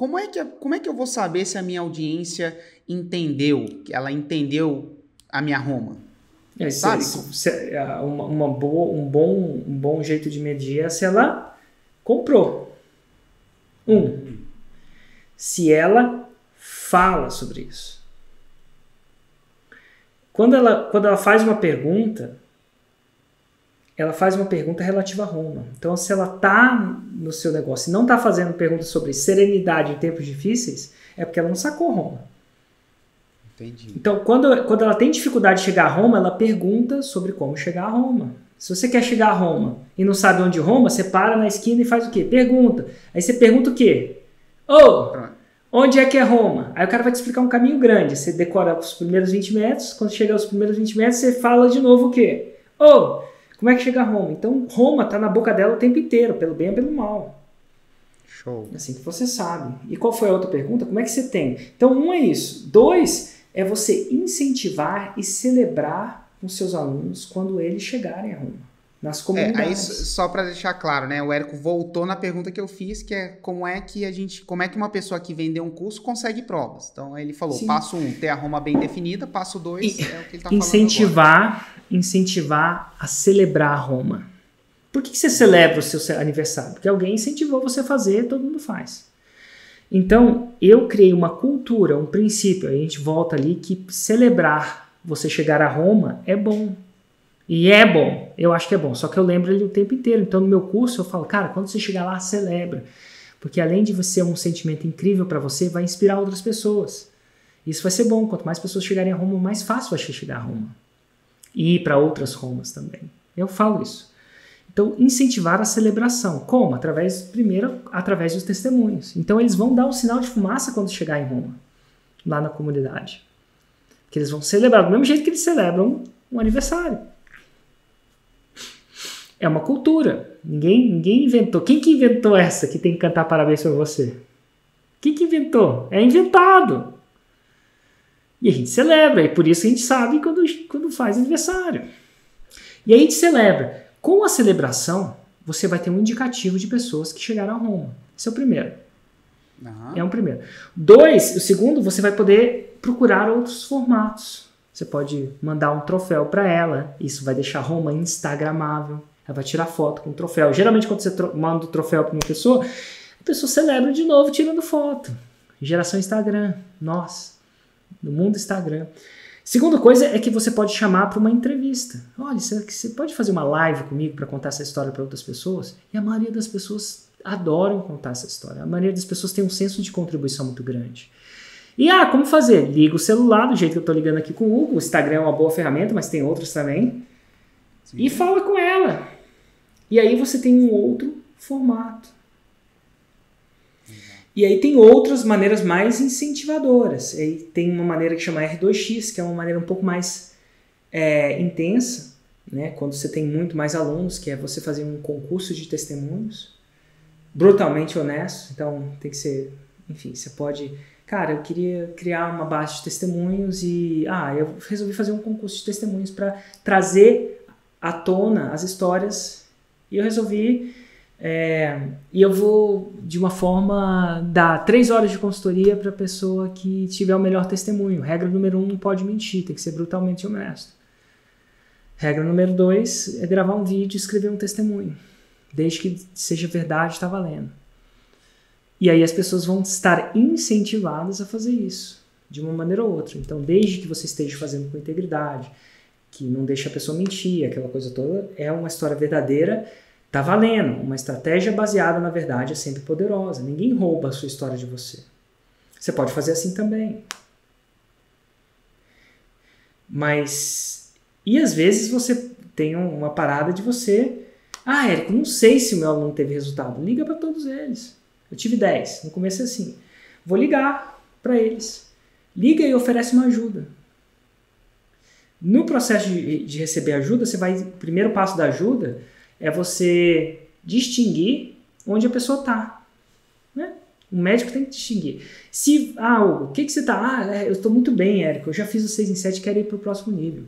como é, que, como é que eu vou saber se a minha audiência entendeu, que ela entendeu a minha Roma? É, Sabe? Se, se, é, uma, uma boa, um, bom, um bom jeito de medir é se ela comprou. Um, se ela fala sobre isso. Quando ela, quando ela faz uma pergunta, ela faz uma pergunta relativa a Roma. Então, se ela está no seu negócio e não está fazendo perguntas sobre serenidade em tempos difíceis, é porque ela não sacou Roma. Entendi. Então, quando, quando ela tem dificuldade de chegar a Roma, ela pergunta sobre como chegar a Roma. Se você quer chegar a Roma e não sabe onde Roma, você para na esquina e faz o quê? Pergunta. Aí você pergunta o quê? Ô, oh, onde é que é Roma? Aí o cara vai te explicar um caminho grande. Você decora os primeiros 20 metros, quando chega aos primeiros 20 metros, você fala de novo o quê? Ô, oh, como é que chega a Roma? Então, Roma está na boca dela o tempo inteiro, pelo bem ou pelo mal. Show. Assim que você sabe. E qual foi a outra pergunta? Como é que você tem? Então, um é isso. Dois é você incentivar e celebrar com seus alunos quando eles chegarem a Roma. Nas comunidades. É, aí, só para deixar claro, né? O Érico voltou na pergunta que eu fiz, que é como é que a gente, como é que uma pessoa que vendeu um curso consegue provas. Então ele falou, Sim. passo um, ter a Roma bem definida, passo dois, e, é o que ele tá incentivar, incentivar a celebrar a Roma. Por que, que você celebra o seu aniversário? Porque alguém incentivou você a fazer, todo mundo faz. Então, eu criei uma cultura, um princípio, a gente volta ali que celebrar você chegar a Roma é bom. E é bom, eu acho que é bom, só que eu lembro ele o tempo inteiro. Então, no meu curso, eu falo, cara, quando você chegar lá, celebra. Porque além de ser um sentimento incrível para você, vai inspirar outras pessoas. Isso vai ser bom. Quanto mais pessoas chegarem a Roma, mais fácil vai chegar a Roma. E ir para outras Romas também. Eu falo isso. Então, incentivar a celebração. Como? Através, primeiro, através dos testemunhos. Então, eles vão dar um sinal de fumaça quando chegar em Roma, lá na comunidade. Que eles vão celebrar do mesmo jeito que eles celebram um aniversário. É uma cultura. Ninguém, ninguém inventou. Quem que inventou essa que tem que cantar parabéns para você? Quem que inventou? É inventado. E a gente celebra, e por isso a gente sabe quando, quando faz aniversário. E aí a gente celebra. Com a celebração, você vai ter um indicativo de pessoas que chegaram a Roma. Esse é o primeiro. Uhum. É um primeiro. Dois, o segundo, você vai poder procurar outros formatos. Você pode mandar um troféu para ela. Isso vai deixar Roma instagramável. Ela vai tirar foto com o troféu. Geralmente, quando você manda o troféu para uma pessoa, a pessoa celebra de novo tirando foto. Geração Instagram. Nós. No mundo Instagram. Segunda coisa é que você pode chamar para uma entrevista. Olha, você pode fazer uma live comigo para contar essa história para outras pessoas? E a maioria das pessoas adoram contar essa história. A maioria das pessoas tem um senso de contribuição muito grande. E ah, como fazer? Liga o celular do jeito que eu estou ligando aqui com o Hugo. O Instagram é uma boa ferramenta, mas tem outras também. Sim. E fala com ela. E aí você tem um outro formato. E aí tem outras maneiras mais incentivadoras. Aí tem uma maneira que chama R2X, que é uma maneira um pouco mais é, intensa, né? quando você tem muito mais alunos, que é você fazer um concurso de testemunhos, brutalmente honesto. Então tem que ser, enfim, você pode. Cara, eu queria criar uma base de testemunhos e ah, eu resolvi fazer um concurso de testemunhos para trazer à tona as histórias e eu resolvi. É, e eu vou, de uma forma, dar três horas de consultoria para a pessoa que tiver o melhor testemunho. Regra número um: não pode mentir, tem que ser brutalmente honesto. Regra número dois é gravar um vídeo e escrever um testemunho. Desde que seja verdade, está valendo. E aí as pessoas vão estar incentivadas a fazer isso, de uma maneira ou outra. Então, desde que você esteja fazendo com integridade, que não deixa a pessoa mentir, aquela coisa toda, é uma história verdadeira, tá valendo. Uma estratégia baseada na verdade é sempre poderosa. Ninguém rouba a sua história de você. Você pode fazer assim também. Mas e às vezes você tem uma parada de você, ah, Érico, não sei se o meu aluno teve resultado. Liga para todos eles. Eu tive 10, no começo é assim. Vou ligar para eles. Liga e oferece uma ajuda. No processo de, de receber ajuda, você vai. O primeiro passo da ajuda é você distinguir onde a pessoa está. Né? O médico tem que distinguir. Se, ah, o que, que você está? Ah, é, eu estou muito bem, Érico. Eu já fiz o 6 em 7, quero ir para o próximo nível.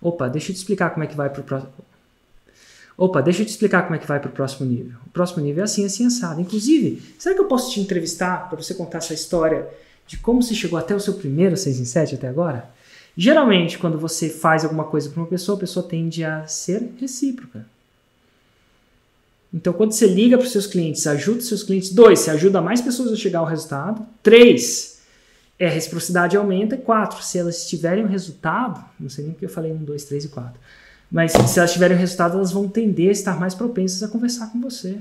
Opa, deixa eu te explicar como é que vai para o próximo. Opa, deixa eu te explicar como é que vai para o próximo nível. O próximo nível é assim, assim, assado. Inclusive, será que eu posso te entrevistar para você contar essa história de como você chegou até o seu primeiro 6 em 7 até agora? Geralmente, quando você faz alguma coisa para uma pessoa, a pessoa tende a ser recíproca. Então, quando você liga para os seus clientes, ajuda os seus clientes. Dois, você ajuda mais pessoas a chegar ao resultado. Três, é, a reciprocidade aumenta. Quatro, se elas tiverem um resultado, não sei nem porque eu falei um, dois, três e quatro. Mas se elas tiverem um resultado, elas vão tender a estar mais propensas a conversar com você.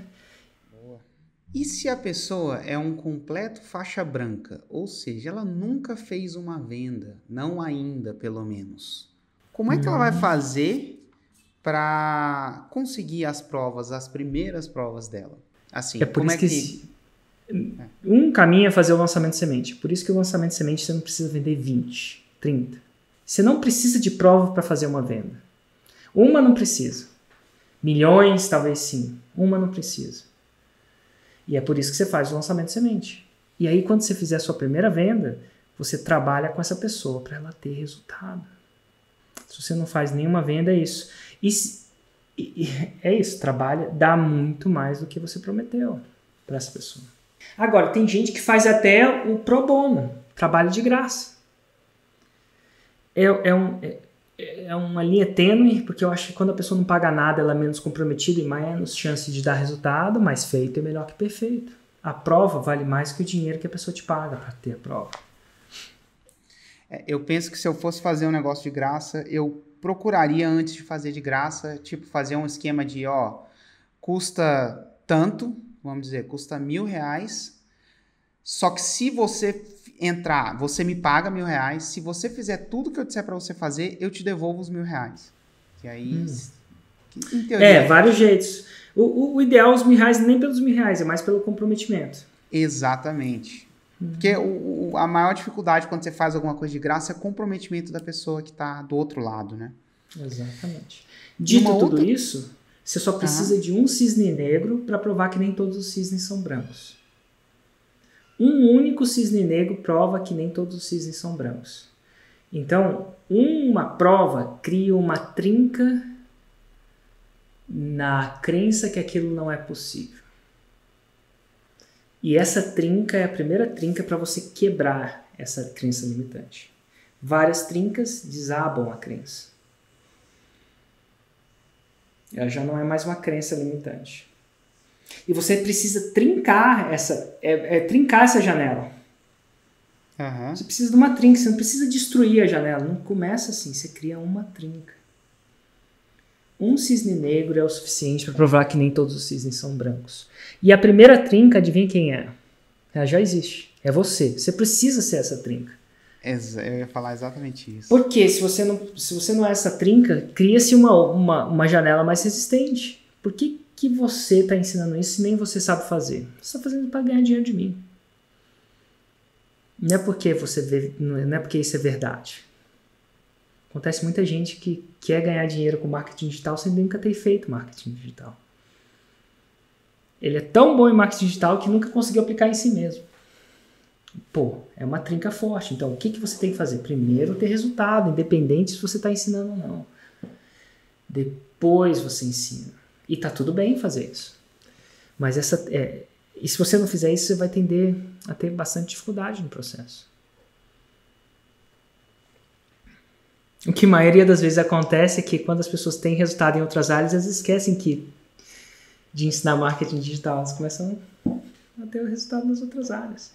E se a pessoa é um completo faixa branca, ou seja, ela nunca fez uma venda, não ainda, pelo menos. Como é que ela vai fazer para conseguir as provas, as primeiras provas dela? Assim, é por como isso é que, que... um caminho é fazer o lançamento de semente. Por isso que o lançamento de semente você não precisa vender 20, 30. Você não precisa de prova para fazer uma venda. Uma não precisa. Milhões, talvez sim. Uma não precisa. E é por isso que você faz o lançamento de semente. E aí, quando você fizer a sua primeira venda, você trabalha com essa pessoa para ela ter resultado. Se você não faz nenhuma venda, é isso. E, e é isso, trabalha, dá muito mais do que você prometeu para essa pessoa. Agora, tem gente que faz até o pro bono, trabalho de graça. É, é, um, é, é uma linha tênue, porque eu acho que quando a pessoa não paga nada, ela é menos comprometida e menos chance de dar resultado, mas feito é melhor que perfeito. A prova vale mais que o dinheiro que a pessoa te paga para ter a prova. É, eu penso que se eu fosse fazer um negócio de graça, eu procuraria antes de fazer de graça, tipo, fazer um esquema de, ó, custa tanto, vamos dizer, custa mil reais, só que se você entrar, você me paga mil reais. Se você fizer tudo que eu disser para você fazer, eu te devolvo os mil reais. E aí. Hum. Que, teoria, é, vários jeitos. O, o, o, ideal, os mil reais, nem pelos mil reais, é mais pelo comprometimento. Exatamente. Hum. Porque o, a maior dificuldade quando você faz alguma coisa de graça é comprometimento da pessoa que está do outro lado, né? Exatamente. Dito tudo outra... isso, você só precisa de um cisne negro para provar que nem todos os cisnes são brancos. Um único cisne negro prova que nem todos os cisnes são brancos. Então, uma prova cria uma trinca na crença que aquilo não é possível. E essa trinca é a primeira trinca para você quebrar essa crença limitante. Várias trincas desabam a crença. Ela já não é mais uma crença limitante. E você precisa trincar essa, é, é trincar essa janela. Uhum. Você precisa de uma trinca, você não precisa destruir a janela. Não começa assim, você cria uma trinca. Um cisne negro é o suficiente para provar que nem todos os cisnes são brancos. E a primeira trinca, adivinha quem é? Ela já existe. É você. Você precisa ser essa trinca. Eu ia falar exatamente isso. Porque se você não, se você não é essa trinca, cria-se uma, uma, uma janela mais resistente. Por que, você está ensinando isso e nem você sabe fazer? Você está fazendo para ganhar dinheiro de mim. Não é porque você vê, não é porque isso é verdade. Acontece muita gente que quer ganhar dinheiro com marketing digital sem nunca ter feito marketing digital. Ele é tão bom em marketing digital que nunca conseguiu aplicar em si mesmo. Pô, é uma trinca forte. Então, o que, que você tem que fazer? Primeiro, ter resultado, independente se você está ensinando ou não. Depois você ensina. E tá tudo bem fazer isso. Mas essa. É, e se você não fizer isso, você vai tender a ter bastante dificuldade no processo. O que a maioria das vezes acontece é que quando as pessoas têm resultado em outras áreas, elas esquecem que de ensinar marketing digital, elas começam a ter o resultado nas outras áreas.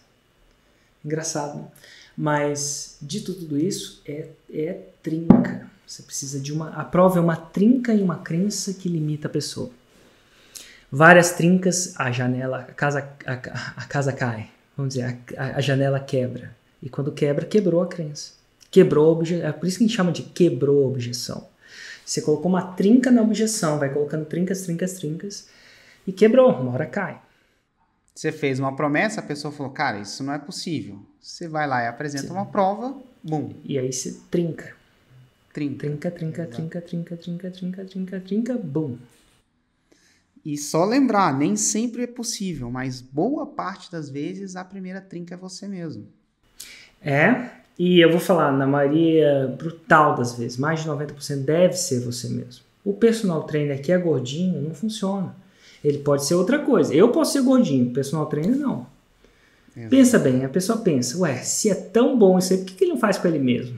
Engraçado, né? Mas, dito tudo isso, é, é trinca. Você precisa de uma. A prova é uma trinca e uma crença que limita a pessoa. Várias trincas, a janela, a casa, a, a casa cai. Vamos dizer, a, a, janela quebra. E quando quebra, quebrou a crença. Quebrou a objeção. É por isso que a gente chama de quebrou a objeção. Você colocou uma trinca na objeção, vai colocando trincas, trincas, trincas, e quebrou, uma hora cai. Você fez uma promessa, a pessoa falou, cara, isso não é possível. Você vai lá e apresenta Sim. uma prova, bum. E aí você trinca. Trinca. Trinca, trinca, trinca, trinca, trinca, trinca, trinca, trinca, bum. E só lembrar, nem sempre é possível, mas boa parte das vezes a primeira trinca é você mesmo. É, e eu vou falar, na maioria brutal das vezes, mais de 90% deve ser você mesmo. O personal trainer que é gordinho não funciona. Ele pode ser outra coisa. Eu posso ser gordinho, personal trainer não. Exato. Pensa bem, a pessoa pensa, ué, se é tão bom isso aí, por que ele não faz com ele mesmo?